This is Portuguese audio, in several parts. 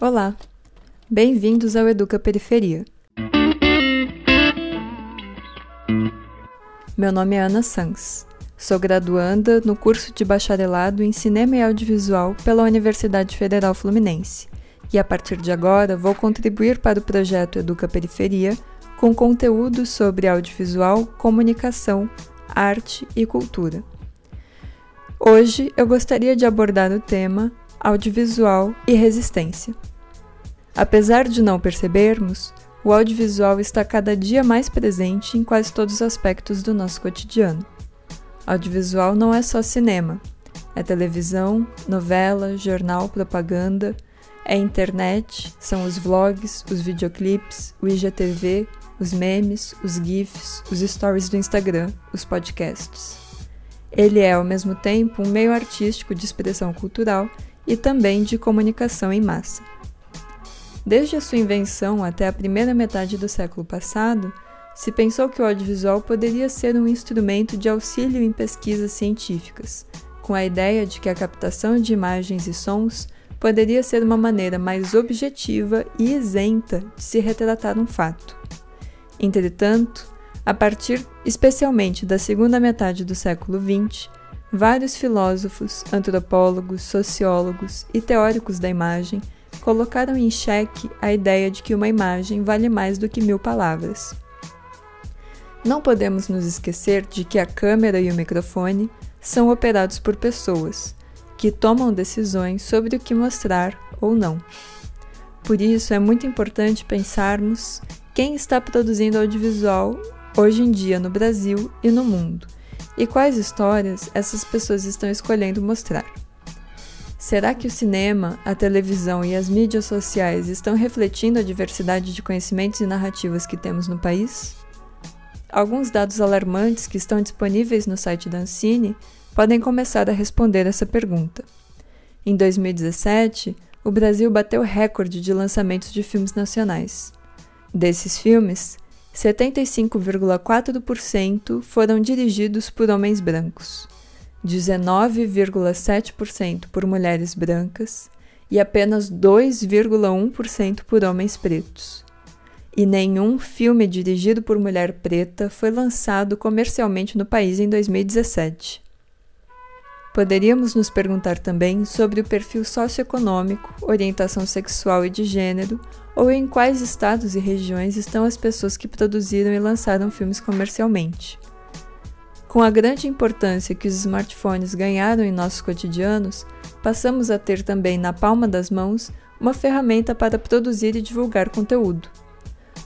Olá, bem-vindos ao Educa Periferia. Meu nome é Ana Sanz. Sou graduanda no curso de bacharelado em Cinema e Audiovisual pela Universidade Federal Fluminense e a partir de agora vou contribuir para o projeto Educa Periferia com conteúdos sobre audiovisual, comunicação, arte e cultura. Hoje eu gostaria de abordar o tema audiovisual e resistência. Apesar de não percebermos, o audiovisual está cada dia mais presente em quase todos os aspectos do nosso cotidiano. Audiovisual não é só cinema, é televisão, novela, jornal, propaganda, é internet, são os vlogs, os videoclips, o IGTV, os memes, os GIFs, os stories do Instagram, os podcasts. Ele é, ao mesmo tempo, um meio artístico de expressão cultural e também de comunicação em massa. Desde a sua invenção até a primeira metade do século passado, se pensou que o audiovisual poderia ser um instrumento de auxílio em pesquisas científicas, com a ideia de que a captação de imagens e sons poderia ser uma maneira mais objetiva e isenta de se retratar um fato. Entretanto, a partir especialmente da segunda metade do século XX, vários filósofos, antropólogos, sociólogos e teóricos da imagem colocaram em xeque a ideia de que uma imagem vale mais do que mil palavras. Não podemos nos esquecer de que a câmera e o microfone são operados por pessoas, que tomam decisões sobre o que mostrar ou não. Por isso, é muito importante pensarmos quem está produzindo audiovisual hoje em dia no Brasil e no mundo, e quais histórias essas pessoas estão escolhendo mostrar. Será que o cinema, a televisão e as mídias sociais estão refletindo a diversidade de conhecimentos e narrativas que temos no país? Alguns dados alarmantes que estão disponíveis no site da Ancine podem começar a responder essa pergunta. Em 2017, o Brasil bateu recorde de lançamentos de filmes nacionais. Desses filmes, 75,4% foram dirigidos por homens brancos, 19,7% por mulheres brancas e apenas 2,1% por homens pretos e nenhum filme dirigido por mulher preta foi lançado comercialmente no país em 2017. Poderíamos nos perguntar também sobre o perfil socioeconômico, orientação sexual e de gênero, ou em quais estados e regiões estão as pessoas que produziram e lançaram filmes comercialmente. Com a grande importância que os smartphones ganharam em nossos cotidianos, passamos a ter também na palma das mãos uma ferramenta para produzir e divulgar conteúdo.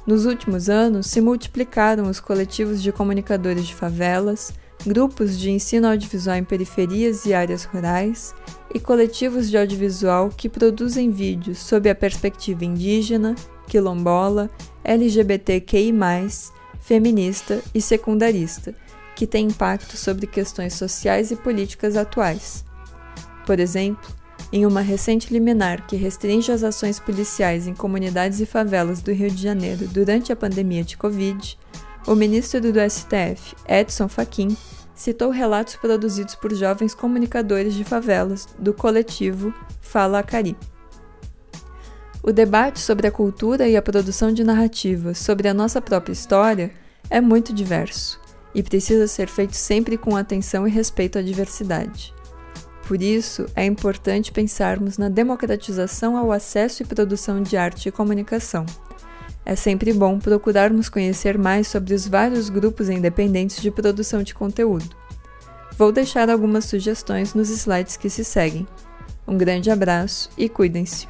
Nos últimos anos, se multiplicaram os coletivos de comunicadores de favelas, grupos de ensino audiovisual em periferias e áreas rurais e coletivos de audiovisual que produzem vídeos sob a perspectiva indígena, quilombola, LGBTQI, feminista e secundarista, que têm impacto sobre questões sociais e políticas atuais. Por exemplo, em uma recente liminar que restringe as ações policiais em comunidades e favelas do Rio de Janeiro durante a pandemia de Covid, o ministro do STF, Edson Fachin, citou relatos produzidos por jovens comunicadores de favelas do coletivo Fala Acari. O debate sobre a cultura e a produção de narrativas sobre a nossa própria história é muito diverso e precisa ser feito sempre com atenção e respeito à diversidade. Por isso, é importante pensarmos na democratização ao acesso e produção de arte e comunicação. É sempre bom procurarmos conhecer mais sobre os vários grupos independentes de produção de conteúdo. Vou deixar algumas sugestões nos slides que se seguem. Um grande abraço e cuidem-se!